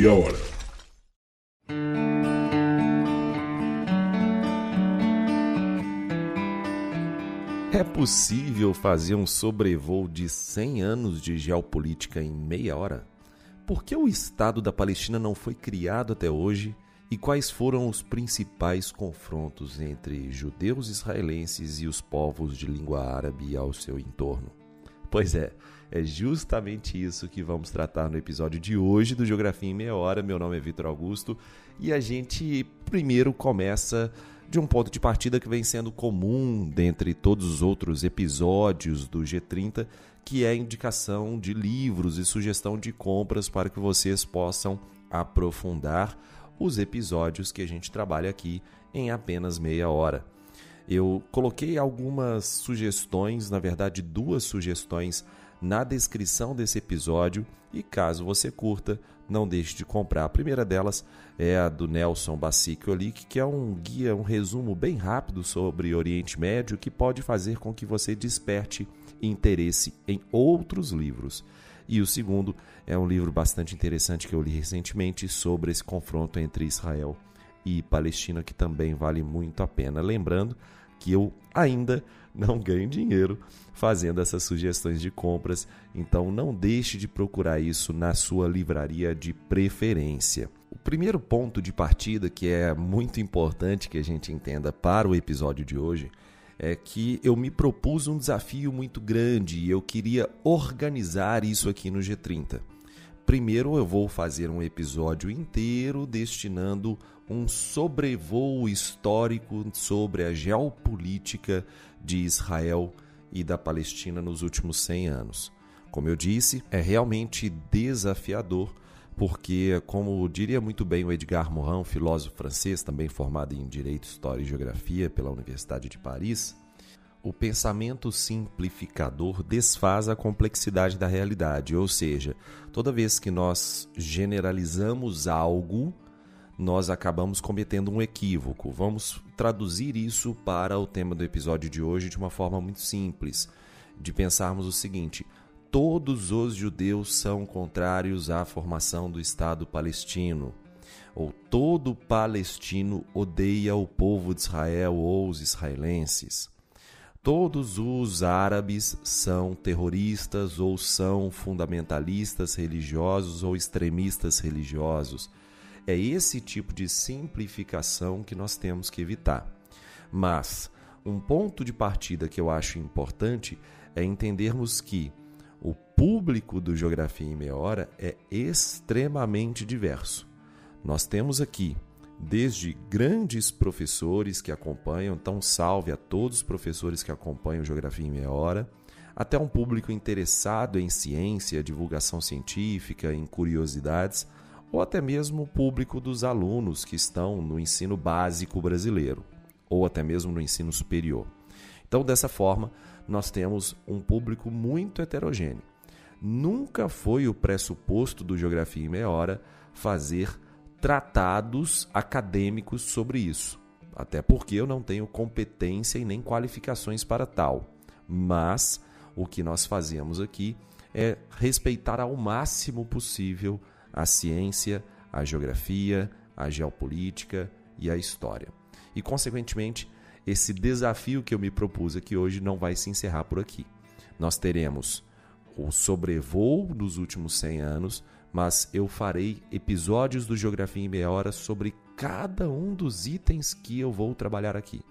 Meia Hora. É possível fazer um sobrevoo de 100 anos de geopolítica em meia hora? Por que o Estado da Palestina não foi criado até hoje e quais foram os principais confrontos entre judeus israelenses e os povos de língua árabe ao seu entorno? Pois é, é justamente isso que vamos tratar no episódio de hoje do Geografia em Meia Hora. Meu nome é Vitor Augusto e a gente primeiro começa de um ponto de partida que vem sendo comum dentre todos os outros episódios do G30, que é a indicação de livros e sugestão de compras para que vocês possam aprofundar os episódios que a gente trabalha aqui em apenas meia hora. Eu coloquei algumas sugestões, na verdade, duas sugestões na descrição desse episódio e caso você curta, não deixe de comprar. A primeira delas é a do Nelson Basicolik, que é um guia, um resumo bem rápido sobre Oriente Médio que pode fazer com que você desperte interesse em outros livros. E o segundo é um livro bastante interessante que eu li recentemente sobre esse confronto entre Israel e Palestina, que também vale muito a pena. Lembrando que eu ainda não ganho dinheiro fazendo essas sugestões de compras, então não deixe de procurar isso na sua livraria de preferência. O primeiro ponto de partida que é muito importante que a gente entenda para o episódio de hoje é que eu me propus um desafio muito grande e eu queria organizar isso aqui no G30. Primeiro, eu vou fazer um episódio inteiro destinando um sobrevoo histórico sobre a geopolítica de Israel e da Palestina nos últimos 100 anos. Como eu disse, é realmente desafiador, porque, como diria muito bem o Edgar Morin, filósofo francês, também formado em Direito, História e Geografia pela Universidade de Paris, o pensamento simplificador desfaz a complexidade da realidade, ou seja, toda vez que nós generalizamos algo, nós acabamos cometendo um equívoco. Vamos traduzir isso para o tema do episódio de hoje de uma forma muito simples, de pensarmos o seguinte: todos os judeus são contrários à formação do Estado palestino. Ou todo palestino odeia o povo de Israel ou os israelenses Todos os árabes são terroristas ou são fundamentalistas religiosos ou extremistas religiosos. É esse tipo de simplificação que nós temos que evitar. Mas um ponto de partida que eu acho importante é entendermos que o público do Geografia em Meia Hora é extremamente diverso. Nós temos aqui desde grandes professores que acompanham, então salve a todos os professores que acompanham Geografia em Meia Hora, até um público interessado em ciência, divulgação científica, em curiosidades, ou até mesmo o público dos alunos que estão no ensino básico brasileiro, ou até mesmo no ensino superior. Então, dessa forma, nós temos um público muito heterogêneo. Nunca foi o pressuposto do Geografia em Meia Hora fazer tratados acadêmicos sobre isso. Até porque eu não tenho competência e nem qualificações para tal. Mas o que nós fazemos aqui é respeitar ao máximo possível a ciência, a geografia, a geopolítica e a história. E, consequentemente, esse desafio que eu me propus aqui hoje não vai se encerrar por aqui. Nós teremos o sobrevoo dos últimos 100 anos, mas eu farei episódios do Geografia em Meia Hora sobre cada um dos itens que eu vou trabalhar aqui.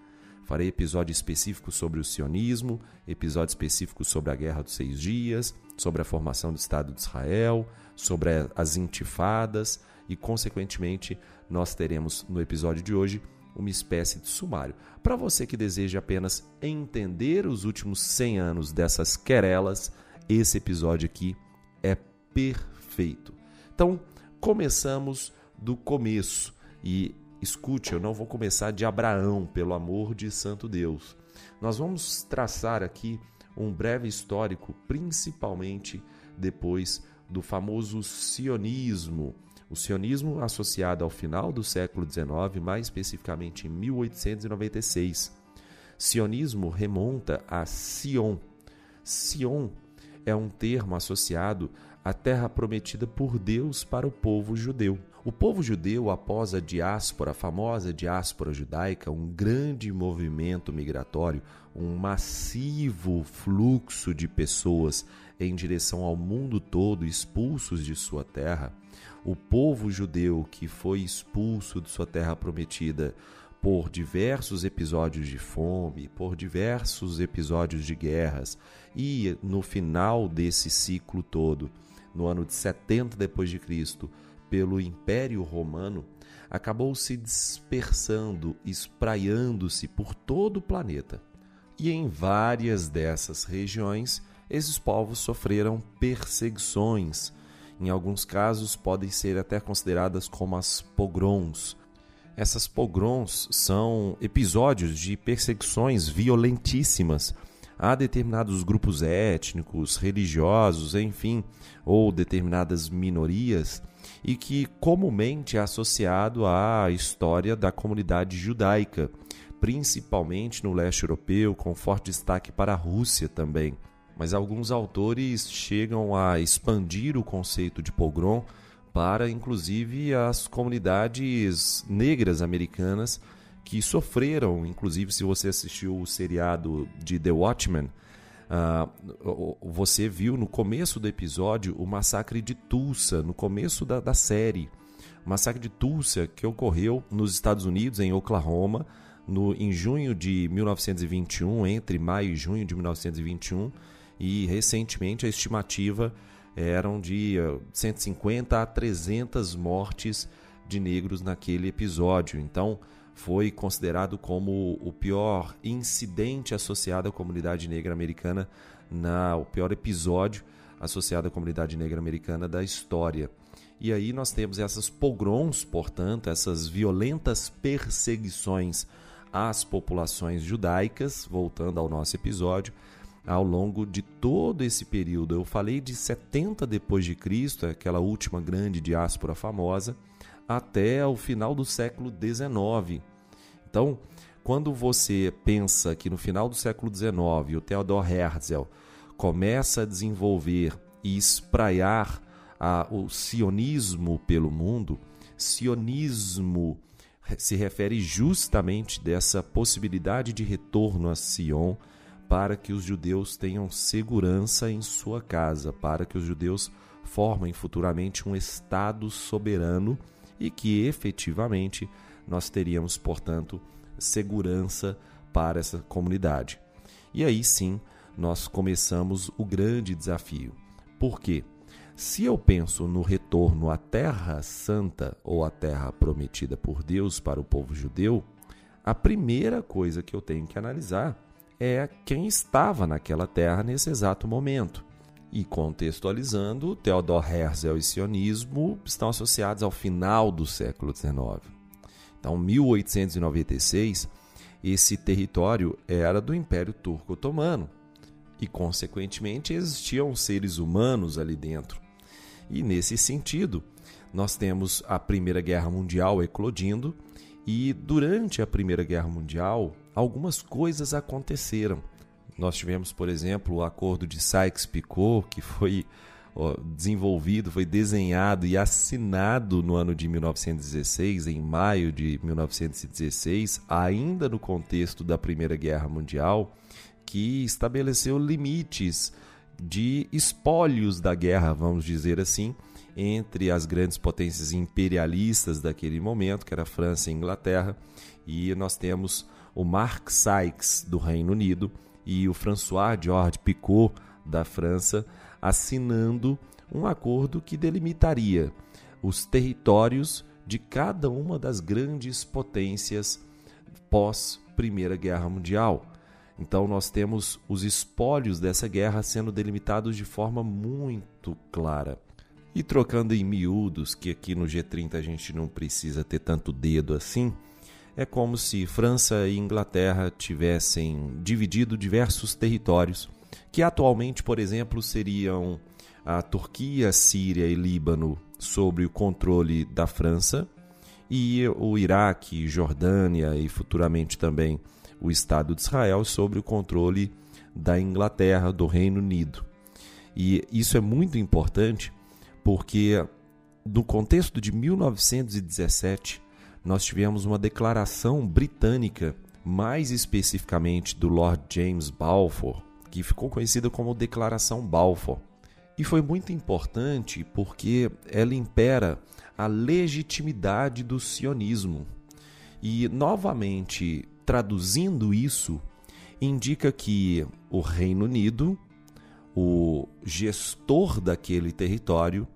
Farei episódio específico sobre o sionismo, episódio específico sobre a Guerra dos Seis Dias, sobre a formação do Estado de Israel, sobre as intifadas e, consequentemente, nós teremos no episódio de hoje uma espécie de sumário. Para você que deseja apenas entender os últimos 100 anos dessas querelas, esse episódio aqui é perfeito feito. Então, começamos do começo. E escute, eu não vou começar de Abraão, pelo amor de Santo Deus. Nós vamos traçar aqui um breve histórico, principalmente depois do famoso sionismo. O sionismo associado ao final do século XIX, mais especificamente em 1896. Sionismo remonta a Sion. Sion é um termo associado a terra prometida por Deus para o povo judeu. O povo judeu, após a diáspora, a famosa diáspora judaica, um grande movimento migratório, um massivo fluxo de pessoas em direção ao mundo todo, expulsos de sua terra, o povo judeu que foi expulso de sua terra prometida por diversos episódios de fome, por diversos episódios de guerras, e no final desse ciclo todo, no ano de 70 depois de Cristo, pelo Império Romano, acabou se dispersando, espraiando-se por todo o planeta. E em várias dessas regiões, esses povos sofreram perseguições. Em alguns casos, podem ser até consideradas como as pogroms. Essas pogroms são episódios de perseguições violentíssimas a determinados grupos étnicos, religiosos, enfim, ou determinadas minorias, e que comumente é associado à história da comunidade judaica, principalmente no leste europeu, com forte destaque para a Rússia também. Mas alguns autores chegam a expandir o conceito de pogrom para inclusive as comunidades negras americanas que sofreram, inclusive se você assistiu o seriado de The Watchmen, uh, você viu no começo do episódio o massacre de Tulsa, no começo da, da série. O massacre de Tulsa que ocorreu nos Estados Unidos, em Oklahoma, no, em junho de 1921, entre maio e junho de 1921, e recentemente a estimativa eram de 150 a 300 mortes de negros naquele episódio. Então, foi considerado como o pior incidente associado à comunidade negra americana, na, o pior episódio associado à comunidade negra americana da história. E aí nós temos essas pogroms, portanto, essas violentas perseguições às populações judaicas, voltando ao nosso episódio, ao longo de todo esse período. Eu falei de 70 depois de Cristo, aquela última grande diáspora famosa, até o final do século XIX. Então, quando você pensa que no final do século XIX o Theodor Herzl começa a desenvolver e espraiar a, o sionismo pelo mundo, sionismo se refere justamente dessa possibilidade de retorno a Sion para que os judeus tenham segurança em sua casa, para que os judeus formem futuramente um Estado soberano e que efetivamente nós teríamos, portanto, segurança para essa comunidade. E aí sim nós começamos o grande desafio. Por quê? Se eu penso no retorno à Terra Santa ou à Terra prometida por Deus para o povo judeu, a primeira coisa que eu tenho que analisar é quem estava naquela terra nesse exato momento. E contextualizando, Theodor Herzl e sionismo estão associados ao final do século XIX. Então, 1896, esse território era do Império Turco Otomano e, consequentemente, existiam seres humanos ali dentro. E, nesse sentido, nós temos a Primeira Guerra Mundial eclodindo e, durante a Primeira Guerra Mundial, algumas coisas aconteceram. Nós tivemos, por exemplo, o Acordo de Sykes-Picot, que foi desenvolvido, foi desenhado e assinado no ano de 1916, em maio de 1916, ainda no contexto da Primeira Guerra Mundial, que estabeleceu limites de espólios da guerra, vamos dizer assim, entre as grandes potências imperialistas daquele momento, que era França e Inglaterra, e nós temos o Mark Sykes do Reino Unido e o François Georges Picot da França assinando um acordo que delimitaria os territórios de cada uma das grandes potências pós Primeira Guerra Mundial. Então nós temos os espólios dessa guerra sendo delimitados de forma muito clara. E trocando em miúdos, que aqui no G30 a gente não precisa ter tanto dedo assim, é como se França e Inglaterra tivessem dividido diversos territórios, que atualmente, por exemplo, seriam a Turquia, Síria e Líbano sob o controle da França e o Iraque, Jordânia e futuramente também o Estado de Israel sob o controle da Inglaterra, do Reino Unido. E isso é muito importante porque, no contexto de 1917, nós tivemos uma declaração britânica, mais especificamente do Lord James Balfour, que ficou conhecida como Declaração Balfour. E foi muito importante porque ela impera a legitimidade do sionismo. E, novamente, traduzindo isso, indica que o Reino Unido, o gestor daquele território,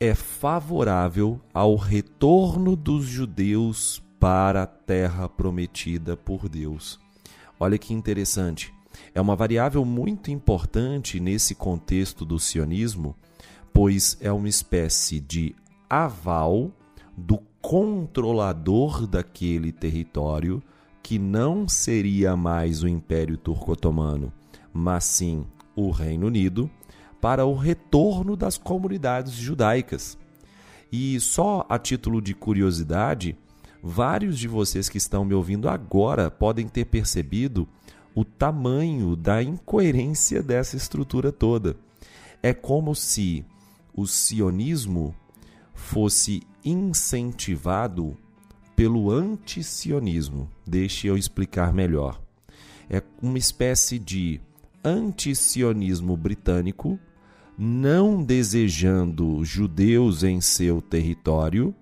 é favorável ao retorno dos judeus para a terra prometida por Deus. Olha que interessante. É uma variável muito importante nesse contexto do sionismo, pois é uma espécie de aval do controlador daquele território, que não seria mais o Império Turco-Otomano, mas sim o Reino Unido, para o retorno das comunidades judaicas. E só a título de curiosidade, vários de vocês que estão me ouvindo agora podem ter percebido o tamanho da incoerência dessa estrutura toda. É como se o sionismo fosse incentivado pelo antisionismo. Deixe eu explicar melhor. É uma espécie de antisionismo britânico, não desejando judeus em seu território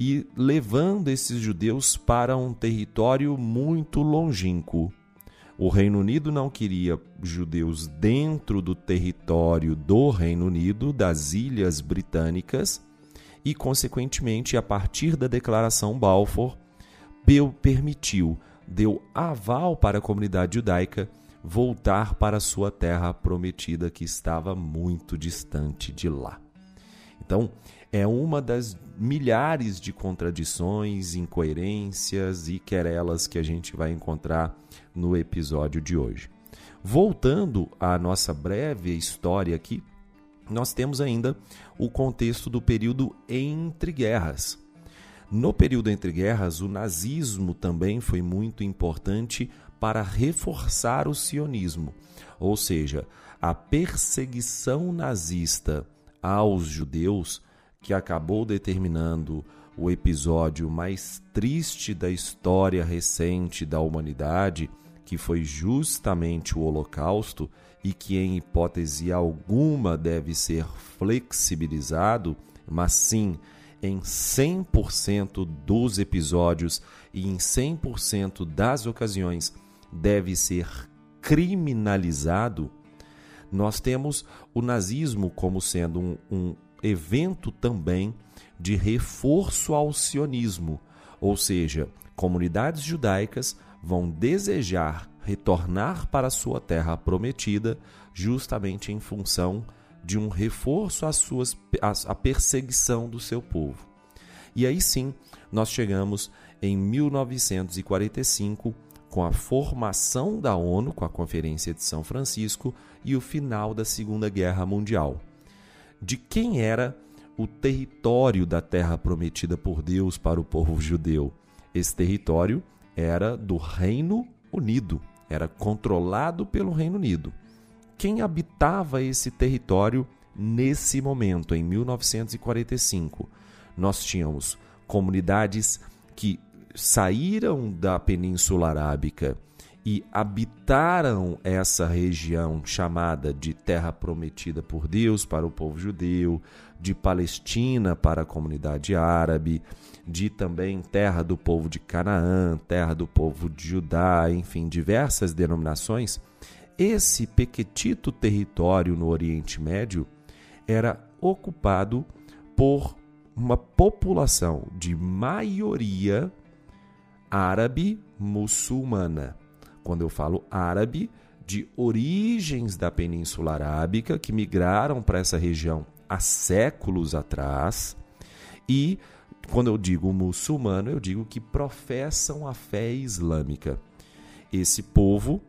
e levando esses judeus para um território muito longínquo. O Reino Unido não queria judeus dentro do território do Reino Unido, das ilhas britânicas, e, consequentemente, a partir da Declaração Balfour, permitiu, deu aval para a comunidade judaica voltar para sua terra prometida que estava muito distante de lá. Então, é uma das milhares de contradições, incoerências e querelas que a gente vai encontrar no episódio de hoje. Voltando à nossa breve história aqui, nós temos ainda o contexto do período entre guerras. No período entre guerras, o nazismo também foi muito importante para reforçar o sionismo, ou seja, a perseguição nazista aos judeus que acabou determinando o episódio mais triste da história recente da humanidade, que foi justamente o Holocausto e que, em hipótese alguma, deve ser flexibilizado, mas sim em 100% dos episódios e em 100% das ocasiões deve ser criminalizado, nós temos o nazismo como sendo um, um evento também de reforço ao sionismo, ou seja, comunidades judaicas vão desejar retornar para sua terra prometida, justamente em função de um reforço às suas, à perseguição do seu povo. E aí sim, nós chegamos em 1945 com a formação da ONU, com a Conferência de São Francisco e o final da Segunda Guerra Mundial de quem era o território da terra prometida por Deus para o povo judeu. Esse território era do Reino Unido, era controlado pelo Reino Unido. Quem habitava esse território nesse momento, em 1945? Nós tínhamos comunidades que saíram da Península Arábica e habitaram essa região chamada de Terra Prometida por Deus para o povo judeu, de Palestina para a comunidade árabe, de também terra do povo de Canaã, terra do povo de Judá, enfim, diversas denominações. Esse pequetito território no Oriente Médio era ocupado por uma população de maioria árabe muçulmana quando eu falo árabe, de origens da Península Arábica que migraram para essa região há séculos atrás. E quando eu digo muçulmano, eu digo que professam a fé islâmica. Esse povo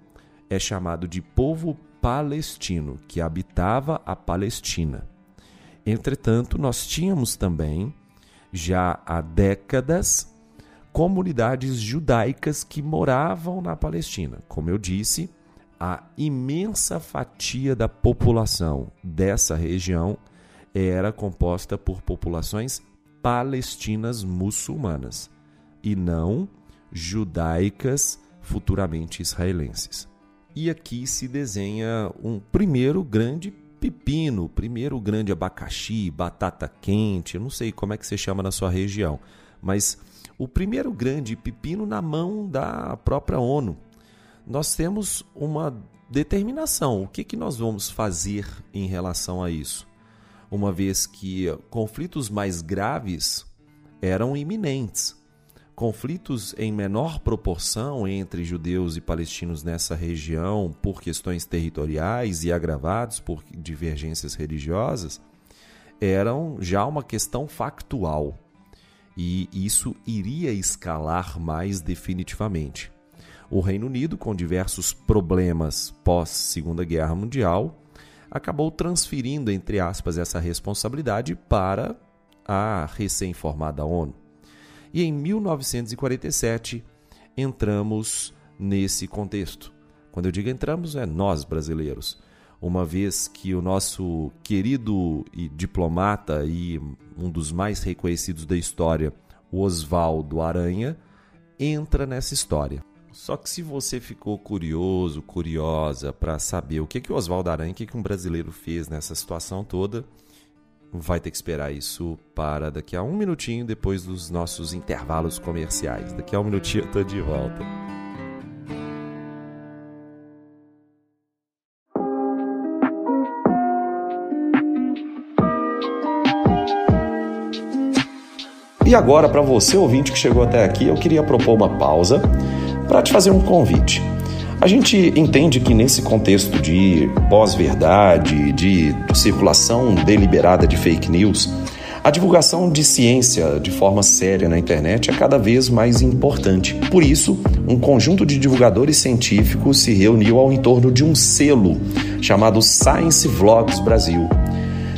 é chamado de povo palestino, que habitava a Palestina. Entretanto, nós tínhamos também, já há décadas, comunidades judaicas que moravam na Palestina. Como eu disse, a imensa fatia da população dessa região era composta por populações palestinas muçulmanas e não judaicas futuramente israelenses. E aqui se desenha um primeiro grande pepino, primeiro grande abacaxi, batata quente, eu não sei como é que você chama na sua região, mas o primeiro grande pepino na mão da própria ONU. Nós temos uma determinação. O que, que nós vamos fazer em relação a isso? Uma vez que conflitos mais graves eram iminentes. Conflitos em menor proporção entre judeus e palestinos nessa região por questões territoriais e agravados por divergências religiosas eram já uma questão factual e isso iria escalar mais definitivamente. O Reino Unido, com diversos problemas pós Segunda Guerra Mundial, acabou transferindo, entre aspas, essa responsabilidade para a recém-formada ONU. E em 1947 entramos nesse contexto. Quando eu digo entramos, é nós brasileiros. Uma vez que o nosso querido e diplomata e um dos mais reconhecidos da história, Oswaldo Aranha, entra nessa história. Só que se você ficou curioso, curiosa para saber o que, que o Oswaldo Aranha, o que, que um brasileiro fez nessa situação toda, vai ter que esperar isso para daqui a um minutinho depois dos nossos intervalos comerciais. Daqui a um minutinho eu tô de volta. E agora, para você ouvinte que chegou até aqui, eu queria propor uma pausa para te fazer um convite. A gente entende que nesse contexto de pós-verdade, de circulação deliberada de fake news, a divulgação de ciência de forma séria na internet é cada vez mais importante. Por isso, um conjunto de divulgadores científicos se reuniu ao entorno de um selo chamado Science Vlogs Brasil.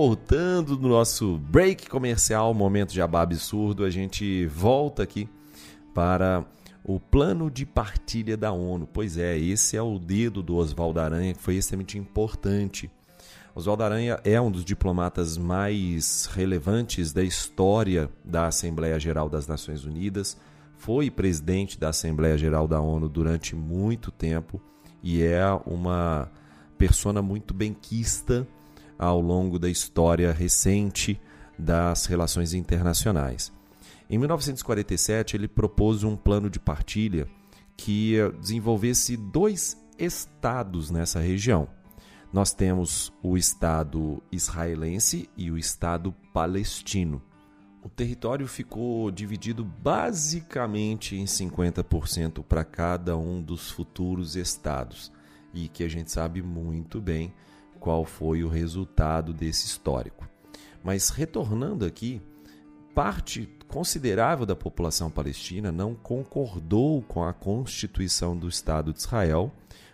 Voltando do nosso break comercial, momento de abá absurdo, a gente volta aqui para o plano de partilha da ONU. Pois é, esse é o dedo do Oswaldo Aranha, que foi extremamente importante. Oswaldo Aranha é um dos diplomatas mais relevantes da história da Assembleia Geral das Nações Unidas, foi presidente da Assembleia Geral da ONU durante muito tempo e é uma persona muito benquista ao longo da história recente das relações internacionais. Em 1947, ele propôs um plano de partilha que desenvolvesse dois estados nessa região. Nós temos o Estado israelense e o Estado palestino. O território ficou dividido basicamente em 50% para cada um dos futuros estados, e que a gente sabe muito bem qual foi o resultado desse histórico. Mas retornando aqui, parte considerável da população palestina não concordou com a constituição do Estado de Israel,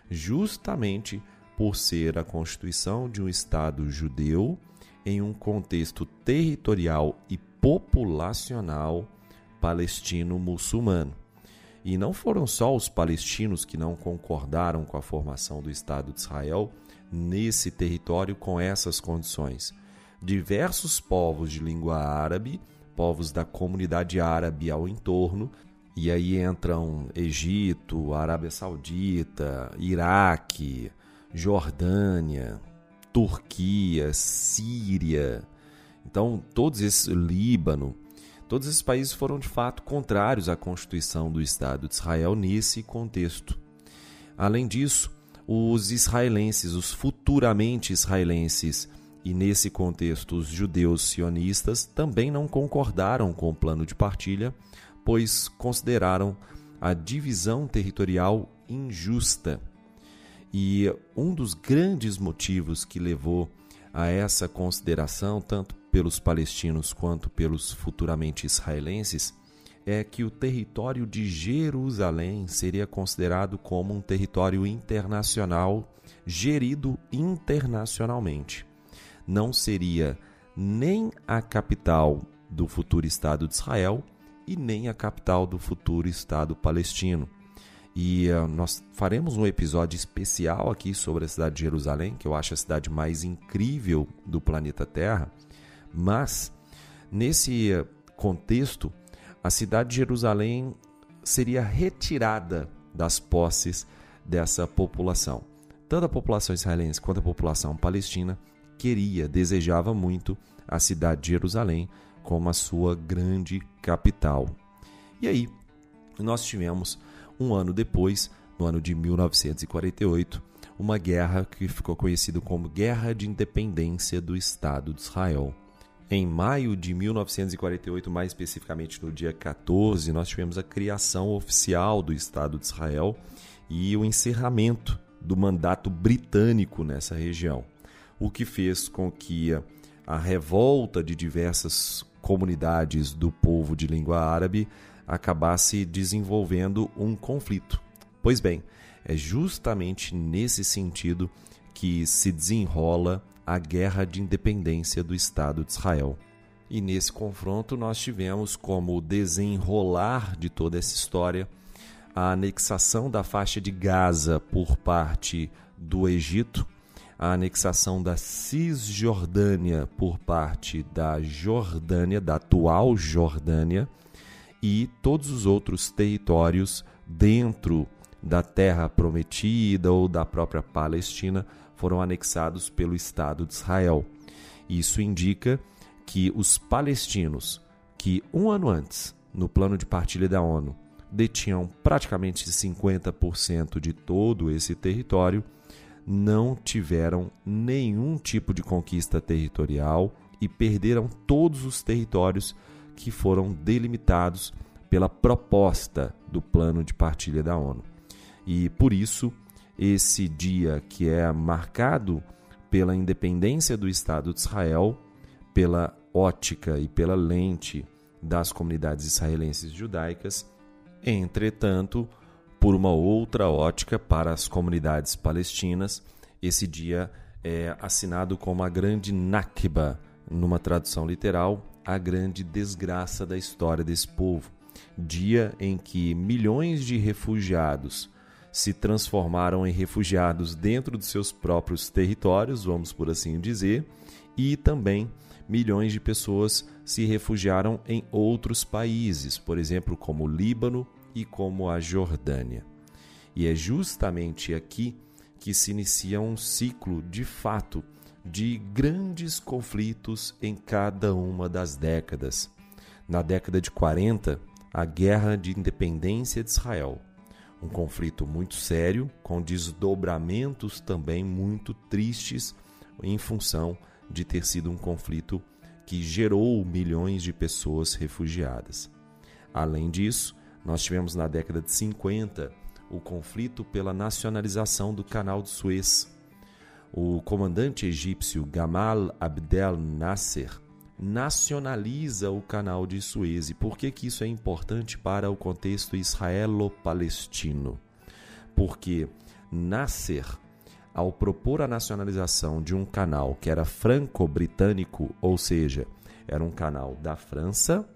justamente por ser a constituição de um Estado judeu em um contexto territorial e populacional palestino-muçulmano. E não foram só os palestinos que não concordaram com a formação do Estado de Israel, nesse território com essas condições. Diversos povos de língua árabe, povos da comunidade árabe ao entorno, e aí entram Egito, Arábia Saudita, Iraque, Jordânia, Turquia, Síria. Então, todos esses Líbano, todos esses países foram de fato contrários à constituição do Estado de Israel nesse contexto. Além disso, os israelenses, os futuramente israelenses, e nesse contexto os judeus sionistas também não concordaram com o plano de partilha, pois consideraram a divisão territorial injusta. E um dos grandes motivos que levou a essa consideração, tanto pelos palestinos quanto pelos futuramente israelenses, é que o território de Jerusalém seria considerado como um território internacional gerido internacionalmente não seria nem a capital do futuro Estado de Israel e nem a capital do futuro Estado palestino. E uh, nós faremos um episódio especial aqui sobre a cidade de Jerusalém, que eu acho a cidade mais incrível do planeta Terra. Mas, nesse contexto, a cidade de Jerusalém seria retirada das posses dessa população. Tanto a população israelense quanto a população palestina queria, desejava muito a cidade de Jerusalém como a sua grande capital. E aí, nós tivemos um ano depois, no ano de 1948, uma guerra que ficou conhecida como Guerra de Independência do Estado de Israel. Em maio de 1948, mais especificamente no dia 14, nós tivemos a criação oficial do Estado de Israel e o encerramento do mandato britânico nessa região o que fez com que a revolta de diversas comunidades do povo de língua árabe acabasse desenvolvendo um conflito. Pois bem, é justamente nesse sentido que se desenrola a guerra de independência do Estado de Israel. E nesse confronto nós tivemos como desenrolar de toda essa história a anexação da faixa de Gaza por parte do Egito a anexação da Cisjordânia por parte da Jordânia, da atual Jordânia, e todos os outros territórios dentro da terra prometida ou da própria Palestina foram anexados pelo Estado de Israel. Isso indica que os palestinos, que um ano antes, no plano de partilha da ONU, detinham praticamente 50% de todo esse território, não tiveram nenhum tipo de conquista territorial e perderam todos os territórios que foram delimitados pela proposta do plano de partilha da ONU. E por isso, esse dia que é marcado pela independência do Estado de Israel, pela ótica e pela lente das comunidades israelenses judaicas, entretanto, por uma outra ótica para as comunidades palestinas. Esse dia é assinado como a Grande Nakba, numa tradução literal, a grande desgraça da história desse povo. Dia em que milhões de refugiados se transformaram em refugiados dentro dos seus próprios territórios, vamos por assim dizer, e também milhões de pessoas se refugiaram em outros países, por exemplo, como o Líbano, e como a Jordânia. E é justamente aqui que se inicia um ciclo de fato de grandes conflitos em cada uma das décadas. Na década de 40, a Guerra de Independência de Israel, um conflito muito sério, com desdobramentos também muito tristes em função de ter sido um conflito que gerou milhões de pessoas refugiadas. Além disso, nós tivemos na década de 50 o conflito pela nacionalização do Canal de Suez. O comandante egípcio Gamal Abdel Nasser nacionaliza o Canal de Suez. E por que, que isso é importante para o contexto israelo-palestino? Porque Nasser, ao propor a nacionalização de um canal que era franco-britânico, ou seja, era um canal da França,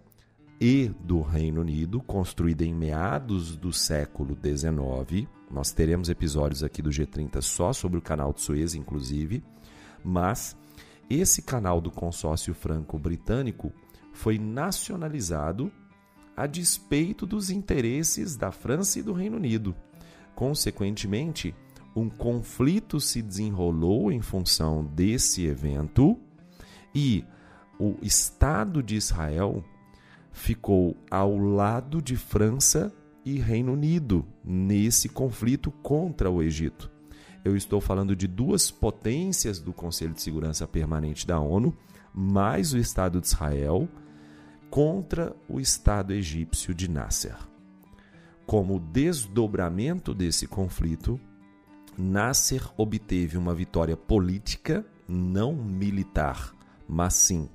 e do Reino Unido, construída em meados do século XIX. Nós teremos episódios aqui do G30 só sobre o canal de Suez, inclusive. Mas esse canal do consórcio franco-britânico foi nacionalizado a despeito dos interesses da França e do Reino Unido. Consequentemente, um conflito se desenrolou em função desse evento e o Estado de Israel ficou ao lado de França e Reino Unido nesse conflito contra o Egito. Eu estou falando de duas potências do Conselho de Segurança Permanente da ONU, mais o Estado de Israel, contra o Estado egípcio de Nasser. Como desdobramento desse conflito, Nasser obteve uma vitória política, não militar, mas sim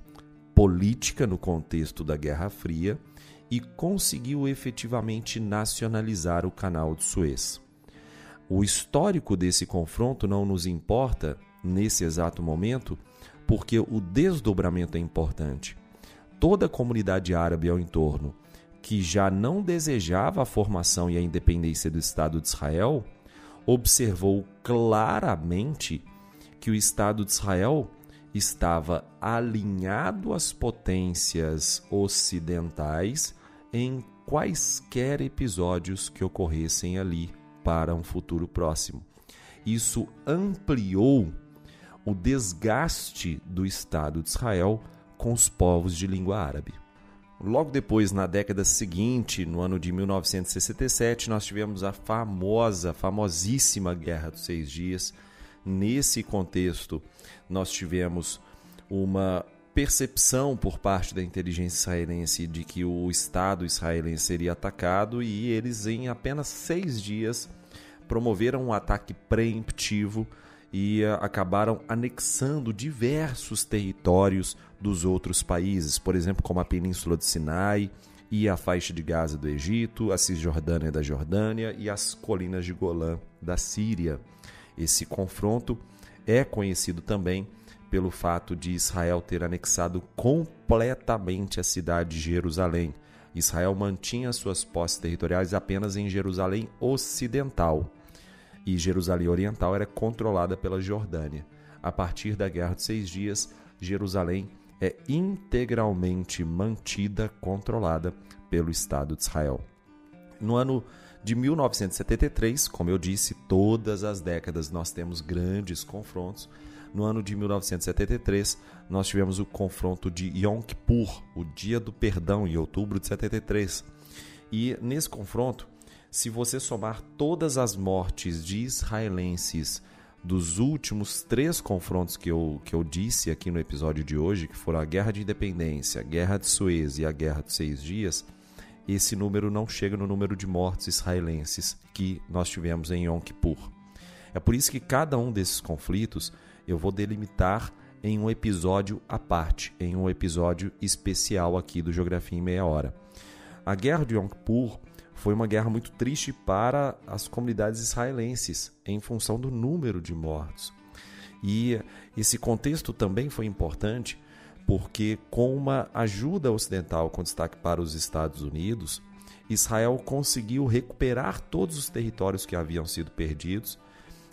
política no contexto da Guerra Fria e conseguiu efetivamente nacionalizar o Canal de Suez. O histórico desse confronto não nos importa nesse exato momento, porque o desdobramento é importante. Toda a comunidade árabe ao entorno, que já não desejava a formação e a independência do Estado de Israel, observou claramente que o Estado de Israel estava alinhado às potências ocidentais em quaisquer episódios que ocorressem ali para um futuro próximo. Isso ampliou o desgaste do Estado de Israel com os povos de língua árabe. Logo depois, na década seguinte, no ano de 1967, nós tivemos a famosa, famosíssima Guerra dos Seis Dias. Nesse contexto, nós tivemos uma percepção por parte da inteligência israelense de que o Estado israelense seria atacado e eles, em apenas seis dias, promoveram um ataque preemptivo e uh, acabaram anexando diversos territórios dos outros países, por exemplo, como a Península do Sinai e a faixa de Gaza do Egito, a Cisjordânia da Jordânia e as colinas de Golã da Síria. Esse confronto é conhecido também pelo fato de Israel ter anexado completamente a cidade de Jerusalém. Israel mantinha suas posses territoriais apenas em Jerusalém Ocidental e Jerusalém Oriental era controlada pela Jordânia. A partir da Guerra de Seis Dias, Jerusalém é integralmente mantida, controlada pelo Estado de Israel. No ano de 1973, como eu disse, todas as décadas nós temos grandes confrontos. No ano de 1973, nós tivemos o confronto de Yom Kippur, o Dia do Perdão, em outubro de 73. E nesse confronto, se você somar todas as mortes de israelenses dos últimos três confrontos que eu, que eu disse aqui no episódio de hoje, que foram a Guerra de Independência, a Guerra de Suez e a Guerra dos Seis Dias, esse número não chega no número de mortes israelenses que nós tivemos em Yom Kippur. É por isso que cada um desses conflitos eu vou delimitar em um episódio à parte, em um episódio especial aqui do Geografia em Meia Hora. A Guerra de Yom Kippur foi uma guerra muito triste para as comunidades israelenses, em função do número de mortos. E esse contexto também foi importante porque, com uma ajuda ocidental com destaque para os Estados Unidos, Israel conseguiu recuperar todos os territórios que haviam sido perdidos.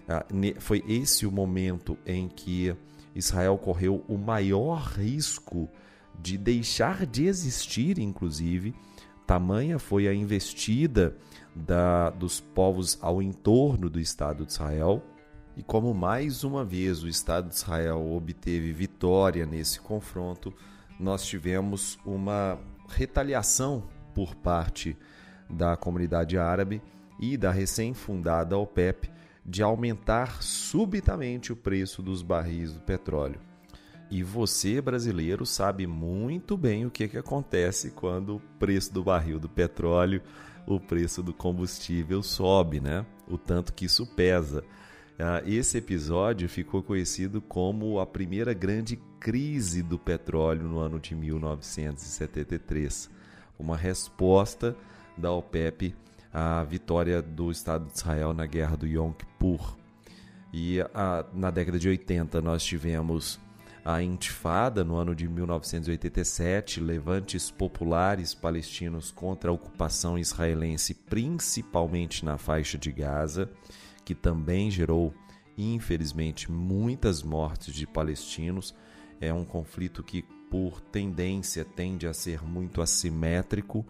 Ah, foi esse o momento em que Israel correu o maior risco de deixar de existir, inclusive, Tamanha foi a investida da, dos povos ao entorno do Estado de Israel. E como mais uma vez o Estado de Israel obteve vitória nesse confronto, nós tivemos uma retaliação por parte da comunidade árabe e da recém-fundada OPEP de aumentar subitamente o preço dos barris do petróleo. E você, brasileiro, sabe muito bem o que, que acontece quando o preço do barril do petróleo, o preço do combustível sobe, né? O tanto que isso pesa. Ah, esse episódio ficou conhecido como a primeira grande crise do petróleo no ano de 1973, uma resposta da OPEP à vitória do Estado de Israel na guerra do Yom Kippur. E a, ah, na década de 80 nós tivemos a Intifada no ano de 1987, levantes populares palestinos contra a ocupação israelense, principalmente na faixa de Gaza, que também gerou, infelizmente, muitas mortes de palestinos. É um conflito que, por tendência, tende a ser muito assimétrico,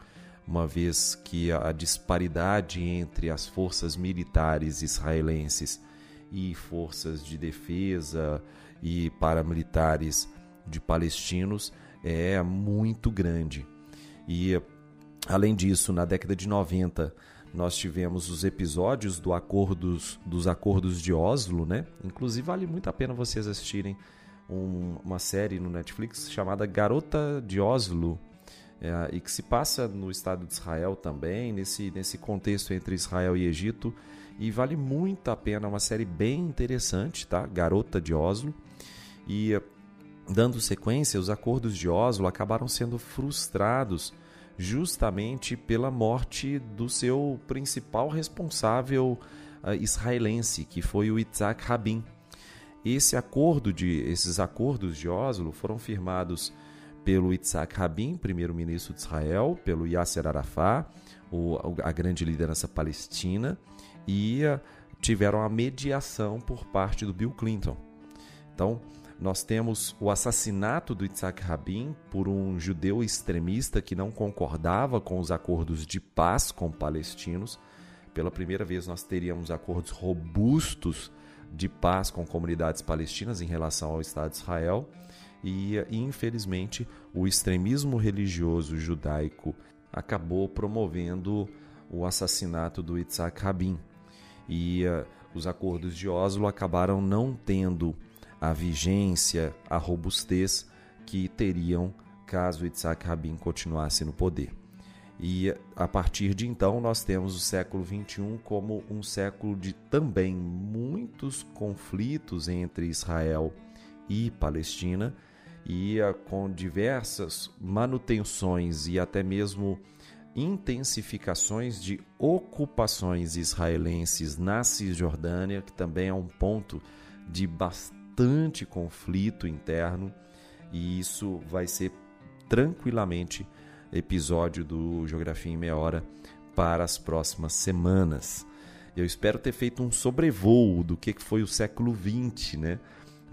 uma vez que a disparidade entre as forças militares israelenses e forças de defesa e paramilitares de palestinos é muito grande. E Além disso, na década de 90, nós tivemos os episódios do acordos, dos acordos de Oslo, né? Inclusive vale muito a pena vocês assistirem um, uma série no Netflix chamada Garota de Oslo, é, e que se passa no Estado de Israel também, nesse, nesse contexto entre Israel e Egito. E vale muito a pena, é uma série bem interessante, tá? Garota de Oslo. E dando sequência, os acordos de Oslo acabaram sendo frustrados justamente pela morte do seu principal responsável uh, israelense, que foi o Yitzhak Rabin. Esse acordo de, esses acordos de Oslo foram firmados pelo Yitzhak Rabin, primeiro-ministro de Israel, pelo Yasser Arafat, a grande liderança palestina, e uh, tiveram a mediação por parte do Bill Clinton. Então, nós temos o assassinato do Yitzhak Rabin por um judeu extremista que não concordava com os acordos de paz com palestinos. Pela primeira vez, nós teríamos acordos robustos de paz com comunidades palestinas em relação ao Estado de Israel. E, infelizmente, o extremismo religioso judaico acabou promovendo o assassinato do Yitzhak Rabin. E uh, os acordos de Oslo acabaram não tendo a vigência, a robustez que teriam caso Yitzhak Rabin continuasse no poder. E a partir de então nós temos o século XXI como um século de também muitos conflitos entre Israel e Palestina e com diversas manutenções e até mesmo intensificações de ocupações israelenses na Cisjordânia, que também é um ponto de bastante conflito interno e isso vai ser tranquilamente episódio do Geografia em Meia Hora para as próximas semanas. Eu espero ter feito um sobrevoo do que foi o século XX, né?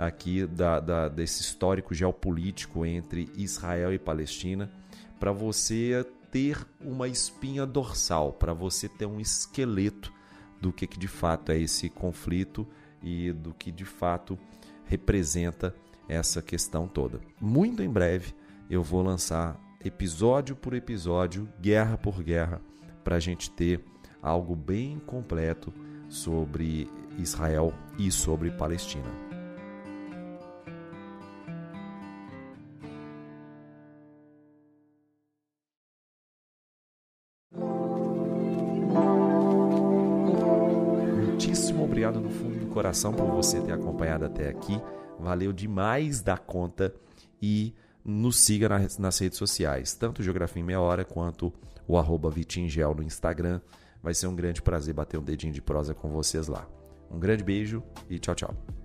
Aqui da, da, desse histórico geopolítico entre Israel e Palestina, para você ter uma espinha dorsal, para você ter um esqueleto do que, que de fato é esse conflito e do que de fato representa essa questão toda. Muito em breve eu vou lançar episódio por episódio, guerra por guerra, para a gente ter algo bem completo sobre Israel e sobre Palestina. Coração por você ter acompanhado até aqui. Valeu demais da conta e nos siga nas, redes sociais, tanto Geografia em Meia Hora quanto o arroba Vitingel no Instagram. Vai ser um grande prazer bater um dedinho de prosa com vocês lá. Um grande beijo e tchau, tchau.